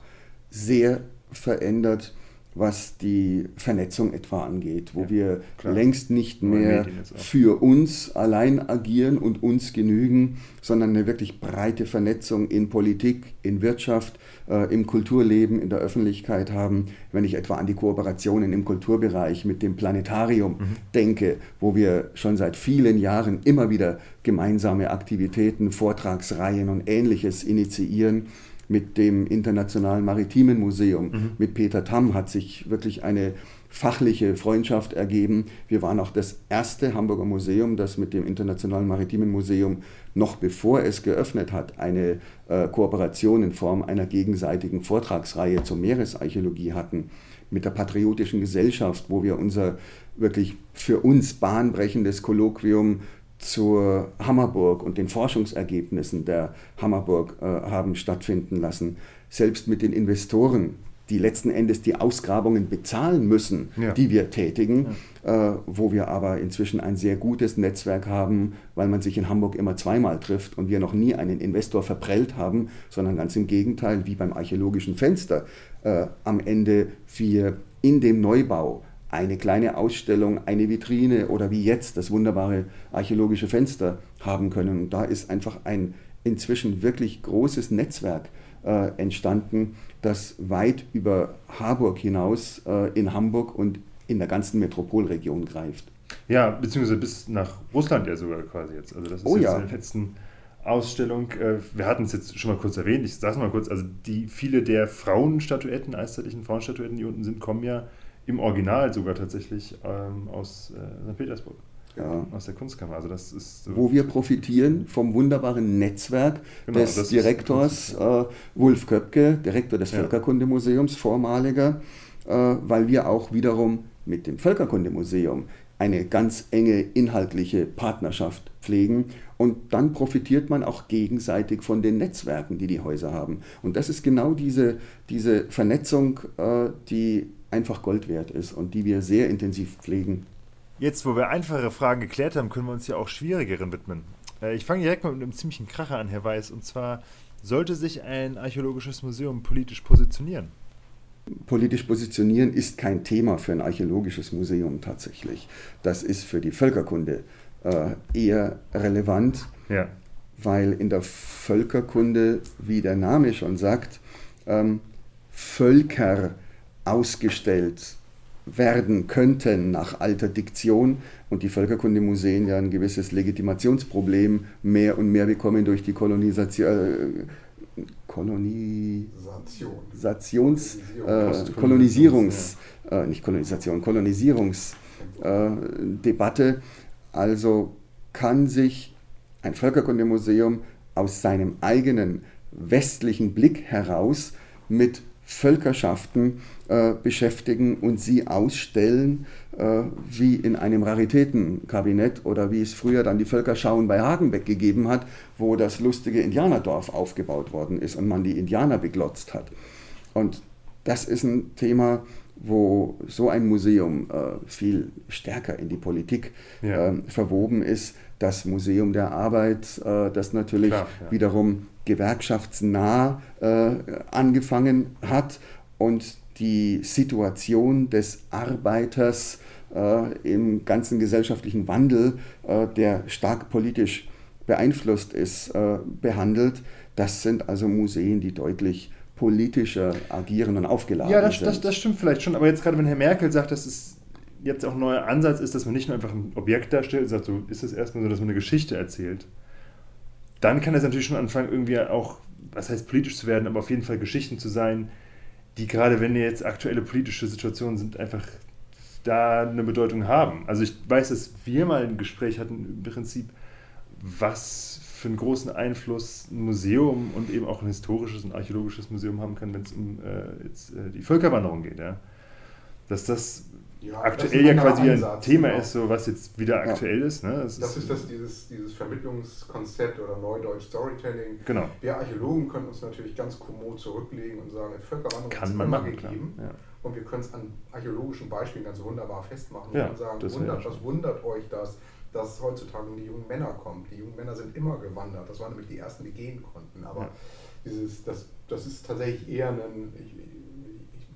sehr verändert, was die Vernetzung etwa angeht, wo Ja, wir klar. längst nicht mehr für uns allein agieren und uns genügen, sondern eine wirklich breite Vernetzung in Politik, in Wirtschaft, äh, im Kulturleben, in der Öffentlichkeit haben. Wenn ich etwa an die Kooperationen im Kulturbereich mit dem Planetarium Mhm. denke, wo wir schon seit vielen Jahren immer wieder gemeinsame Aktivitäten, Vortragsreihen und ähnliches initiieren. Mit dem Internationalen Maritimen Museum, Mhm. mit Peter Tamm hat sich wirklich eine fachliche Freundschaft ergeben. Wir waren auch das erste Hamburger Museum, das mit dem Internationalen Maritimen Museum noch bevor es geöffnet hat, eine äh, Kooperation in Form einer gegenseitigen Vortragsreihe zur Meeresarchäologie hatten. Mit der Patriotischen Gesellschaft, wo wir unser wirklich für uns bahnbrechendes Kolloquium zur Hammerburg und den Forschungsergebnissen der Hammerburg äh, haben stattfinden lassen. Selbst mit den Investoren, die letzten Endes die Ausgrabungen bezahlen müssen, Ja. die wir tätigen, äh, wo wir aber inzwischen ein sehr gutes Netzwerk haben, weil man sich in Hamburg immer zweimal trifft und wir noch nie einen Investor verprellt haben, sondern ganz im Gegenteil, wie beim archäologischen Fenster, äh, am Ende wir in dem Neubau eine kleine Ausstellung, eine Vitrine oder wie jetzt das wunderbare archäologische Fenster haben können. Und da ist einfach ein inzwischen wirklich großes Netzwerk äh, entstanden, das weit über Harburg hinaus äh, in Hamburg und in der ganzen Metropolregion greift. Ja, beziehungsweise bis nach Russland ja sogar quasi jetzt. Also das ist Oh jetzt ja. in der letzten Ausstellung. äh, Wir hatten es jetzt schon mal kurz erwähnt, ich sage es mal kurz, also die viele der Frauenstatuetten, eiszeitlichen Frauenstatuetten, die unten sind, kommen ja im Original sogar tatsächlich ähm, aus äh, St. Petersburg, Ja. aus der Kunstkammer. Also das ist Wo wir profitieren vom wunderbaren Netzwerk Genau, des Direktors äh, Wulf Köpke, Direktor des Ja. Völkerkundemuseums, vormaliger, äh, weil wir auch wiederum mit dem Völkerkundemuseum eine ganz enge inhaltliche Partnerschaft pflegen und dann profitiert man auch gegenseitig von den Netzwerken, die die Häuser haben. Und das ist genau diese, diese Vernetzung, äh, die einfach Gold wert ist und die wir sehr intensiv pflegen. Jetzt, wo wir einfache Fragen geklärt haben, können wir uns ja auch schwierigeren widmen. Äh, Ich fange direkt mal mit einem ziemlichen Kracher an, Herr Weiß. Und zwar, sollte sich ein archäologisches Museum politisch positionieren? Politisch positionieren ist kein Thema für ein archäologisches Museum tatsächlich. Das ist für die Völkerkunde äh, eher relevant, Ja. weil in der Völkerkunde, wie der Name schon sagt, ähm, Völker ausgestellt werden könnten nach alter Diktion und die Völkerkundemuseen ja ein gewisses Legitimationsproblem mehr und mehr bekommen durch die Kolonisation. Äh, äh, Kolonisierungs, äh, nicht Kolonisation, Kolonisierungsdebatte. Äh, also kann sich ein Völkerkundemuseum aus seinem eigenen westlichen Blick heraus mit Völkerschaften äh, beschäftigen und sie ausstellen, äh, wie in einem Raritätenkabinett oder wie es früher dann die Völkerschauen bei Hagenbeck gegeben hat, wo das lustige Indianerdorf aufgebaut worden ist und man die Indianer beglotzt hat. Und das ist ein Thema, wo so ein Museum äh, viel stärker in die Politik Ja. ähm, verwoben ist. Das Museum der Arbeit, äh, das natürlich Klar, ja. wiederum gewerkschaftsnah äh, angefangen hat und die Situation des Arbeiters äh, im ganzen gesellschaftlichen Wandel, äh, der stark politisch beeinflusst ist, äh, behandelt. Das sind also Museen, die deutlich politischer agieren und aufgeladen Ja, das, sind. das, das stimmt vielleicht schon, aber jetzt gerade, wenn Herr Merkel sagt, dass es jetzt auch ein neuer Ansatz ist, dass man nicht nur einfach ein Objekt darstellt, sagt, so ist es erstmal so, dass man eine Geschichte erzählt, dann kann es natürlich schon anfangen, irgendwie auch, was heißt politisch zu werden, aber auf jeden Fall Geschichten zu sein, die gerade, wenn jetzt aktuelle politische Situationen sind, einfach da eine Bedeutung haben. Also ich weiß, dass wir mal ein Gespräch hatten im Prinzip, was für einen großen Einfluss ein Museum und eben auch ein historisches und archäologisches Museum haben kann, wenn es um äh, jetzt, äh, die Völkerwanderung geht. Ja? Dass das Ja, aktuell ja ein quasi ein Ansatz, Thema genau. ist, so was jetzt wieder aktuell ist. Ne? Das, Das ist das, dieses, dieses Vermittlungskonzept oder Neudeutsch Storytelling. Genau. Wir Archäologen können uns natürlich ganz kommod zurücklegen und sagen, Völkerwanderung Kann man immer machen, gegeben. Ja. Und wir können es an archäologischen Beispielen ganz wunderbar festmachen Ja, und sagen, wundert, ja was wundert euch das, dass heutzutage um die jungen Männer kommt. Die jungen Männer sind immer gewandert. Das waren nämlich die ersten, die gehen konnten. Aber Ja. dieses, das, das ist tatsächlich eher ein, ich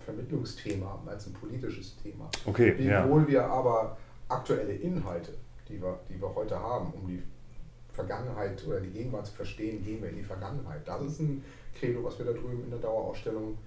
Vermittlungsthema als ein politisches Thema. Okay, Wiewohl ja. wir aber aktuelle Inhalte, die wir, die wir heute haben, um die Vergangenheit oder die Gegenwart zu verstehen, gehen wir in die Vergangenheit. Das ist ein Credo, was wir da drüben in der Dauerausstellung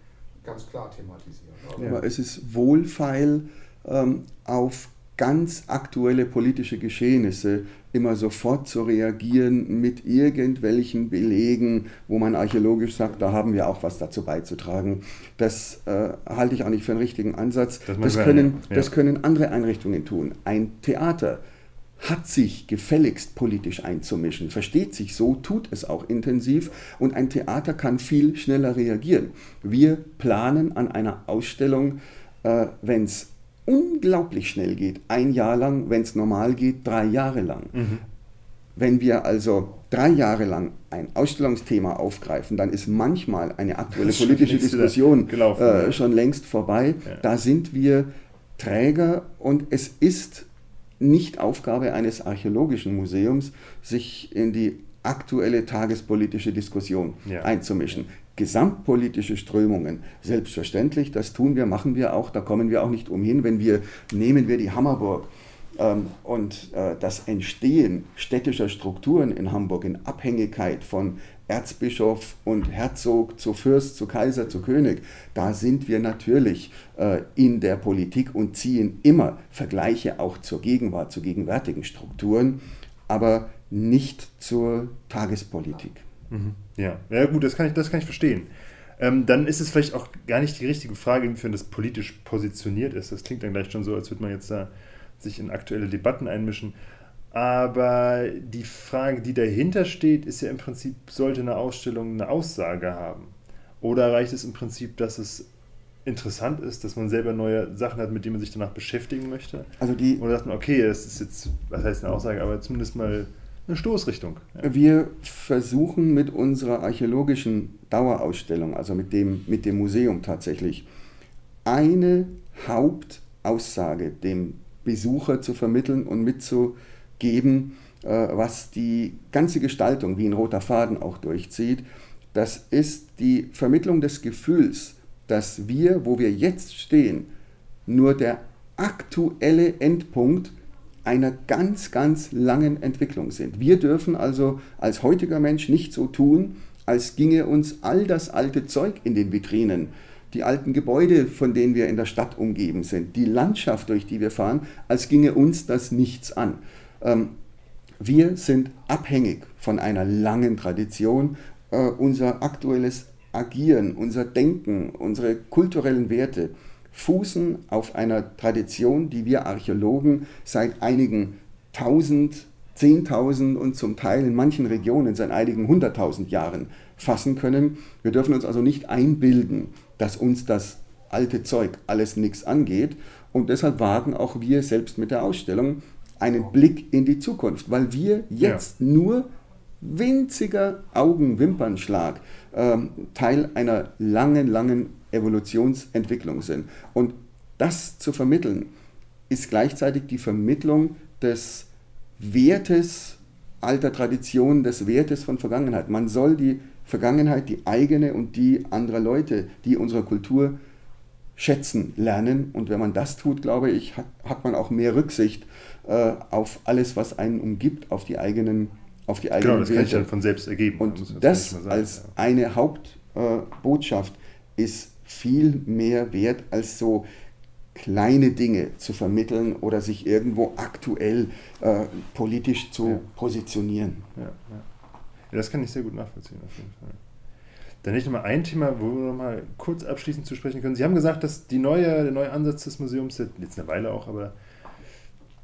ganz klar thematisieren. Also Aber es ist wohlfeil ähm, auf ganz aktuelle politische Geschehnisse immer sofort zu reagieren mit irgendwelchen Belegen, wo man archäologisch sagt, da haben wir auch was dazu beizutragen. Das äh, halte ich auch nicht für einen richtigen Ansatz. Das, das können, ja. das können andere Einrichtungen tun. Ein Theater hat sich gefälligst politisch einzumischen, versteht sich so, tut es auch intensiv und ein Theater kann viel schneller reagieren. Wir planen an einer Ausstellung, äh, wenn es unglaublich schnell geht, ein Jahr lang, wenn es normal geht, drei Jahre lang. Mhm. Wenn wir also drei Jahre lang ein Ausstellungsthema aufgreifen, dann ist manchmal eine aktuelle [laughs] politische Diskussion gelaufen, äh, schon längst vorbei. Ja. Da sind wir Träger und es ist nicht Aufgabe eines archäologischen Museums, sich in die aktuelle tagespolitische Diskussion ja. einzumischen. Gesamtpolitische Strömungen, selbstverständlich, das tun wir, machen wir auch, da kommen wir auch nicht umhin, wenn wir, nehmen wir die Hammerburg ähm, und äh, das Entstehen städtischer Strukturen in Hamburg in Abhängigkeit von Erzbischof und Herzog zu Fürst, zu Kaiser, zu König, da sind wir natürlich äh, in der Politik und ziehen immer Vergleiche auch zur Gegenwart, zu gegenwärtigen Strukturen, aber nicht zur Tagespolitik. Mhm. Ja. ja, gut, das kann ich, das kann ich verstehen. Ähm, dann ist es vielleicht auch gar nicht die richtige Frage, inwiefern das politisch positioniert ist. Das klingt dann gleich schon so, als würde man jetzt da sich in aktuelle Debatten einmischen. Aber die Frage, die dahinter steht, ist ja im Prinzip, sollte eine Ausstellung eine Aussage haben? Oder reicht es im Prinzip, dass es interessant ist, dass man selber neue Sachen hat, mit denen man sich danach beschäftigen möchte? Also die Oder sagt man, okay, das ist jetzt, was heißt eine Aussage, aber zumindest mal eine Stoßrichtung. Ja. Wir versuchen mit unserer archäologischen Dauerausstellung, also mit dem, mit dem Museum tatsächlich, eine Hauptaussage dem Besucher zu vermitteln und mitzugeben, geben, äh, was die ganze Gestaltung wie ein roter Faden auch durchzieht. Das ist die Vermittlung des Gefühls, dass wir, wo wir jetzt stehen, nur der aktuelle Endpunkt einer ganz, ganz langen Entwicklung sind. Wir dürfen also als heutiger Mensch nicht so tun, als ginge uns all das alte Zeug in den Vitrinen, die alten Gebäude, von denen wir in der Stadt umgeben sind, die Landschaft, durch die wir fahren, als ginge uns das nichts an. Ähm, wir sind abhängig von einer langen Tradition. Äh, unser aktuelles Agieren, unser Denken, unsere kulturellen Werte fußen auf einer Tradition, die wir Archäologen seit einigen tausend, zehntausend und zum Teil in manchen Regionen seit einigen hunderttausend Jahren fassen können. Wir dürfen uns also nicht einbilden, dass uns das alte Zeug alles nichts angeht. Und deshalb wagen auch wir selbst mit der Ausstellung einen Blick in die Zukunft, weil wir jetzt ja. nur winziger Augenwimpernschlag ähm, Teil einer langen, langen Evolutionsentwicklung sind. Und das zu vermitteln, ist gleichzeitig die Vermittlung des Wertes alter Traditionen, des Wertes von Vergangenheit. Man soll die Vergangenheit, die eigene und die anderer Leute, die unserer Kultur schätzen lernen. Und wenn man das tut, glaube ich, hat, man auch mehr Rücksicht äh, auf alles, was einen umgibt, auf die eigenen auf die eigenen Genau, das Werte. kann sich dann von selbst ergeben. Und das, das als eine Hauptbotschaft äh, ist viel mehr wert, als so kleine Dinge zu vermitteln oder sich irgendwo aktuell äh, politisch zu ja. positionieren. Ja, ja. das kann ich sehr gut nachvollziehen, auf jeden Fall. Dann hätte ich noch mal ein Thema, wo wir noch mal kurz abschließend zu sprechen können. Sie haben gesagt, dass die neue, der neue Ansatz des Museums, jetzt eine Weile auch, aber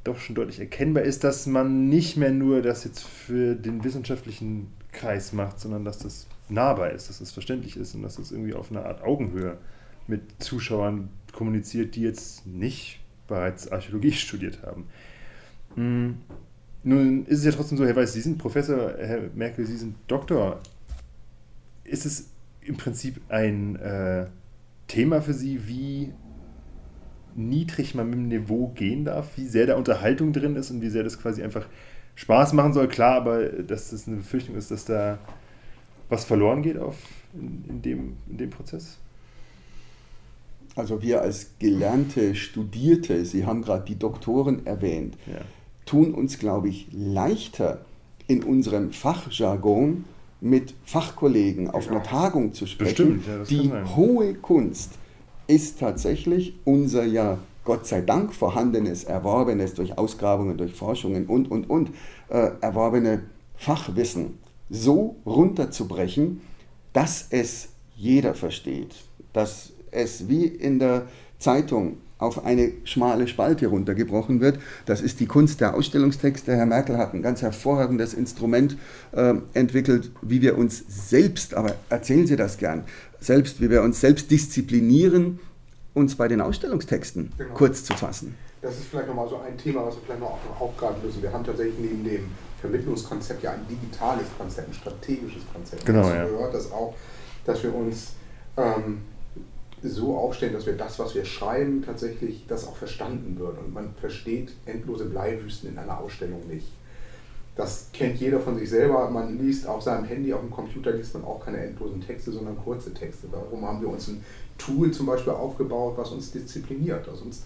doch schon deutlich erkennbar ist, dass man nicht mehr nur das jetzt für den wissenschaftlichen Kreis macht, sondern dass das nahbar ist, dass das verständlich ist und dass das irgendwie auf eine Art Augenhöhe mit Zuschauern kommuniziert, die jetzt nicht bereits Archäologie [laughs] studiert haben. Hm. Nun ist es ja trotzdem so, Herr Weiß, Sie sind Professor, Herr Merkel, Sie sind Doktor. Ist es im Prinzip ein äh, Thema für Sie, wie niedrig man mit dem Niveau gehen darf, wie sehr da Unterhaltung drin ist und wie sehr das quasi einfach Spaß machen soll. Klar, aber dass das eine Befürchtung ist, dass da was verloren geht auf, in, in, dem, in dem Prozess? also wir als gelernte Studierte, Sie haben gerade die Doktoren erwähnt, ja. tun uns, glaube ich, leichter in unserem Fachjargon mit Fachkollegen auf genau. einer Tagung zu sprechen. Bestimmt, ja, die hohe Kunst ist tatsächlich unser ja Gott sei Dank vorhandenes, erworbenes durch Ausgrabungen, durch Forschungen und, und, und, äh, erworbene Fachwissen so runterzubrechen, dass es jeder versteht, dass es wie in der Zeitung auf eine schmale Spalte runtergebrochen wird. Das ist die Kunst der Ausstellungstexte. Herr Merkel hat ein ganz hervorragendes Instrument äh, entwickelt, wie wir uns selbst, aber erzählen Sie das gern, selbst, wie wir uns selbst disziplinieren, uns bei den Ausstellungstexten genau. kurz zu fassen. Das ist vielleicht nochmal so ein Thema, was wir vielleicht noch aufgreifen müssen. Wir haben tatsächlich neben dem Vermittlungskonzept ja ein digitales Konzept, ein strategisches Konzept. Genau, ja. gehört das auch, dass wir uns ähm, so aufstellen, dass wir das, was wir schreiben, tatsächlich das auch verstanden wird. Und man versteht endlose Bleiwüsten in einer Ausstellung nicht. Das kennt jeder von sich selber. Man liest auf seinem Handy, auf dem Computer liest man auch keine endlosen Texte, sondern kurze Texte. Warum haben wir uns ein Tool zum Beispiel aufgebaut, was uns diszipliniert, was uns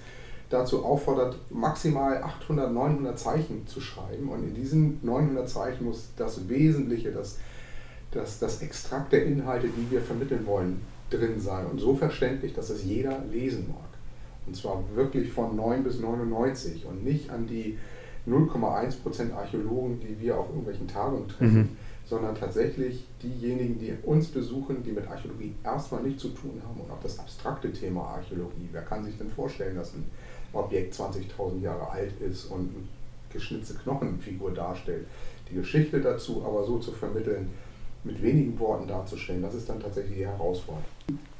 dazu auffordert, maximal 800, 900 Zeichen zu schreiben. Und in diesen 900 Zeichen muss das Wesentliche, das, das, das Extrakt der Inhalte, die wir vermitteln wollen, drin sein. Und so verständlich, dass es jeder lesen mag. Und zwar wirklich von 9 bis 99 und nicht an die 0,1% Archäologen, die wir auf irgendwelchen Tagungen treffen, mhm. sondern tatsächlich diejenigen, die uns besuchen, die mit Archäologie erstmal nichts zu tun haben und auch das abstrakte Thema Archäologie. Wer kann sich denn vorstellen, dass ein Objekt 20.000 Jahre alt ist und eine geschnitzte Knochenfigur darstellt? Die Geschichte dazu aber so zu vermitteln, mit wenigen Worten darzustellen, das ist dann tatsächlich die Herausforderung.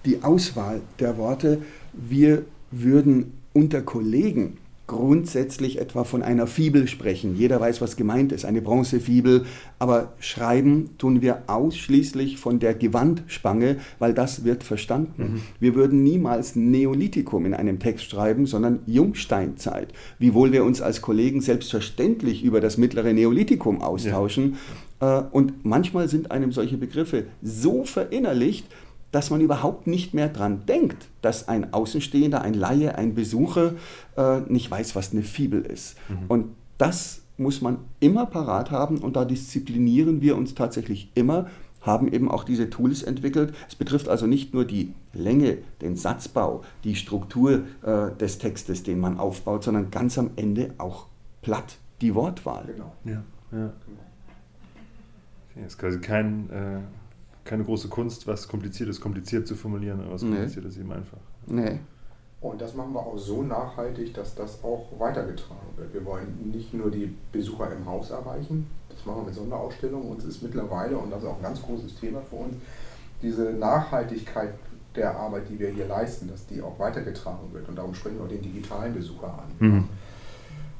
Die Auswahl der Worte, wir würden unter Kollegen grundsätzlich etwa von einer Fibel sprechen. Jeder weiß, was gemeint ist, eine Bronzefibel. Aber schreiben tun wir ausschließlich von der Gewandspange, weil das wird verstanden. Mhm. Wir würden niemals Neolithikum in einem Text schreiben, sondern Jungsteinzeit. Wiewohl wir uns als Kollegen selbstverständlich über das mittlere Neolithikum austauschen. Ja. Äh, und manchmal sind einem solche Begriffe so verinnerlicht, dass man überhaupt nicht mehr daran denkt, dass ein Außenstehender, ein Laie, ein Besucher äh, nicht weiß, was eine Fibel ist. Mhm. Und das muss man immer parat haben und da disziplinieren wir uns tatsächlich immer, haben eben auch diese Tools entwickelt. Es betrifft also nicht nur die Länge, den Satzbau, die Struktur äh, des Textes, den man aufbaut, sondern ganz am Ende auch platt die Wortwahl. Genau. Ja, ja. Okay, ist quasi kein äh keine große Kunst, was kompliziert ist, kompliziert zu formulieren, aber was nee. kompliziert ist eben einfach. Nee. Und das machen wir auch so nachhaltig, dass das auch weitergetragen wird. Wir wollen nicht nur die Besucher im Haus erreichen, das machen wir mit Sonderausstellungen. Uns ist mittlerweile, und das ist auch ein ganz großes Thema für uns, diese Nachhaltigkeit der Arbeit, die wir hier leisten, dass die auch weitergetragen wird. Und darum sprechen wir auch den digitalen Besucher an. Mhm.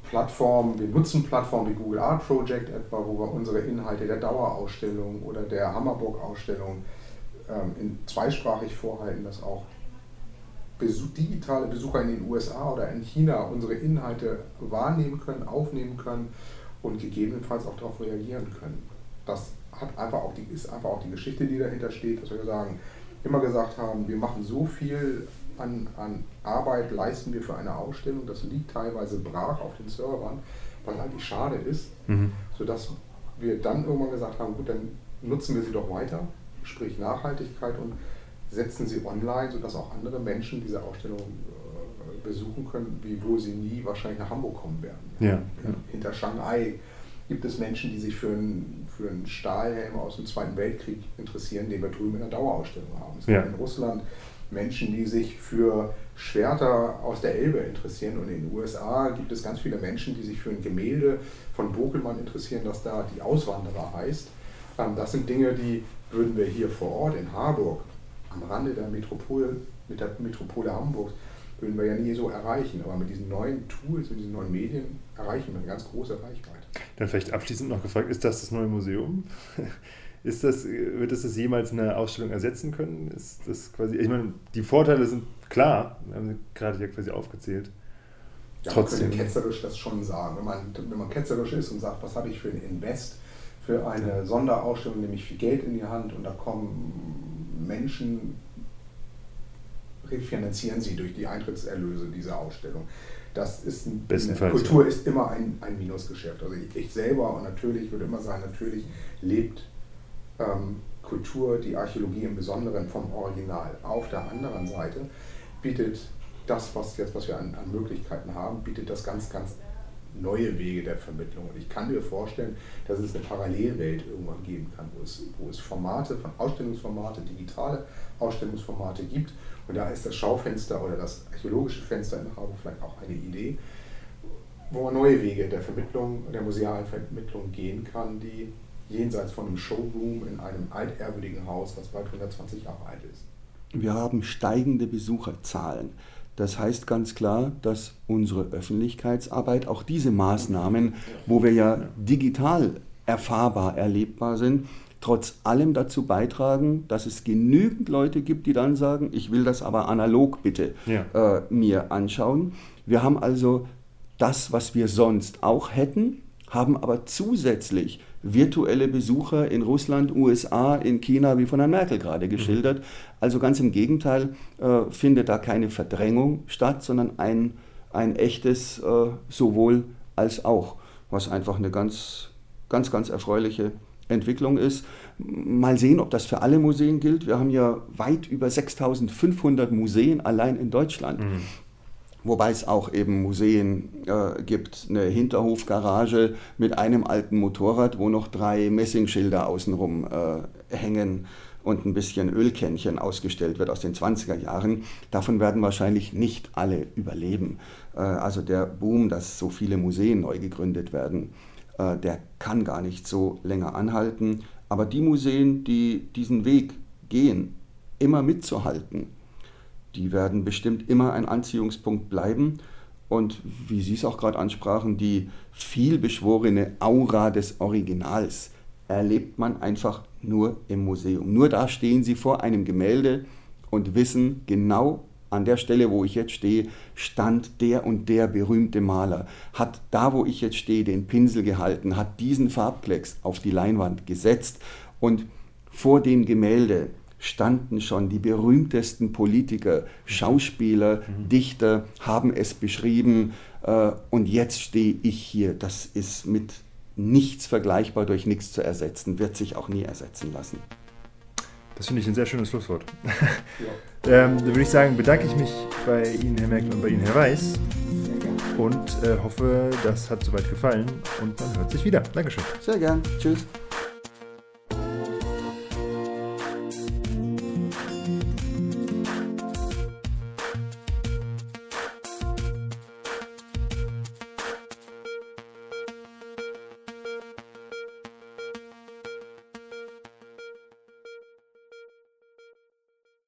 Plattformen, wir nutzen Plattformen wie Google Art Project etwa, wo wir unsere Inhalte der Dauerausstellung oder der Hammerburg-Ausstellung ähm, zweisprachig vorhalten, dass auch Besuch, digitale Besucher in den USA oder in China unsere Inhalte wahrnehmen können, aufnehmen können und gegebenenfalls auch darauf reagieren können. Das hat einfach auch die, ist einfach auch die Geschichte, die dahinter steht, dass wir sagen, immer gesagt haben, wir machen so viel an, an Arbeit leisten wir für eine Ausstellung. Das liegt teilweise brach auf den Servern, was eigentlich schade ist, mhm. sodass wir dann irgendwann gesagt haben, gut, dann nutzen wir sie doch weiter, sprich Nachhaltigkeit und setzen sie online, sodass auch andere Menschen diese Ausstellung äh, besuchen können, wiewohl sie nie wahrscheinlich nach Hamburg kommen werden. Ja, ja. Hinter Shanghai gibt es Menschen, die sich für einen, für einen Stahlhelm aus dem Zweiten Weltkrieg interessieren, den wir drüben in der Dauerausstellung haben. Es gibt ja. in Russland Menschen, die sich für Schwerter aus der Elbe interessieren. Und in den USA gibt es ganz viele Menschen, die sich für ein Gemälde von Bokelmann interessieren, das da die Auswanderer heißt. Ähm, das sind Dinge, die würden wir hier vor Ort in Harburg, am Rande der Metropole, mit der Metropole Hamburgs, würden wir ja nie so erreichen. Aber mit diesen neuen Tools, mit diesen neuen Medien erreichen wir eine ganz große Reichweite. Dann vielleicht abschließend noch gefragt, ist das das neue Museum? Ist das, wird es das jemals eine Ausstellung ersetzen können? Ist das quasi, ich meine, die Vorteile sind klar, wir haben sie gerade ja quasi aufgezählt. Ja, Trotzdem. Man könnte ketzerisch das schon sagen. Wenn man, wenn man ketzerisch ist und sagt, was habe ich für ein Invest für eine Sonderausstellung, nehme ich viel Geld in die Hand und da kommen Menschen refinanzieren sie durch die Eintrittserlöse dieser Ausstellung. Das ist ein, Bestenfalls, Kultur ja. ist immer ein, ein Minusgeschäft. Also ich, ich selber und natürlich, ich würde immer sagen, natürlich lebt ähm, Kultur, die Archäologie im Besonderen vom Original. Auf der anderen Seite bietet das, was jetzt, was wir an, an Möglichkeiten haben, bietet das ganz, ganz neue Wege der Vermittlung. Und ich kann mir vorstellen, dass es eine Parallelwelt irgendwann geben kann, wo es, wo es Formate von Ausstellungsformate, digitale Ausstellungsformate gibt. Und da ist das Schaufenster oder das archäologische Fenster in Harburg vielleicht auch eine Idee, wo man neue Wege der Vermittlung, der musealen Vermittlung gehen kann, die jenseits von einem Showroom in einem altehrwürdigen Haus, was bald 120 Jahre alt ist. Wir haben steigende Besucherzahlen. Das heißt ganz klar, dass unsere Öffentlichkeitsarbeit, auch diese Maßnahmen, wo wir ja digital erfahrbar, erlebbar sind, trotz allem dazu beitragen, dass es genügend Leute gibt, die dann sagen, ich will das aber analog bitte Ja. äh, mir anschauen. Wir haben also das, was wir sonst auch hätten, haben aber zusätzlich virtuelle Besucher in Russland, USA, in China, wie von Herrn Merkel gerade geschildert. Also ganz im Gegenteil äh, findet da keine Verdrängung statt, sondern ein, ein echtes äh, sowohl als auch, was einfach eine ganz, ganz, ganz erfreuliche Entwicklung ist. Mal sehen, ob das für alle Museen gilt. Wir haben ja weit über 6500 Museen allein in Deutschland. Wobei es auch eben Museen äh, gibt, eine Hinterhofgarage mit einem alten Motorrad, wo noch drei Messingschilder außenrum äh, hängen und ein bisschen Ölkännchen ausgestellt wird aus den 20er Jahren. Davon werden wahrscheinlich nicht alle überleben. Äh, also der Boom, dass so viele Museen neu gegründet werden, äh, der kann gar nicht so länger anhalten. Aber die Museen, die diesen Weg gehen, immer mitzuhalten, die werden bestimmt immer ein Anziehungspunkt bleiben. Und wie Sie es auch gerade ansprachen, die vielbeschworene Aura des Originals erlebt man einfach nur im Museum. Nur da stehen Sie vor einem Gemälde und wissen genau, an der Stelle, wo ich jetzt stehe, stand der und der berühmte Maler, hat da, wo ich jetzt stehe, den Pinsel gehalten, hat diesen Farbklecks auf die Leinwand gesetzt und vor dem Gemälde standen schon die berühmtesten Politiker, Schauspieler, Dichter, haben es beschrieben äh, und jetzt stehe ich hier. Das ist mit nichts vergleichbar, durch nichts zu ersetzen, wird sich auch nie ersetzen lassen. Das finde ich ein sehr schönes Schlusswort. [laughs] [laughs] ähm, dann würde ich sagen, bedanke ich mich bei Ihnen, Herr Merkel, und bei Ihnen, Herr Weiß. Und äh, hoffe, das hat soweit gefallen und man hört sich wieder. Dankeschön. Sehr gern. Tschüss.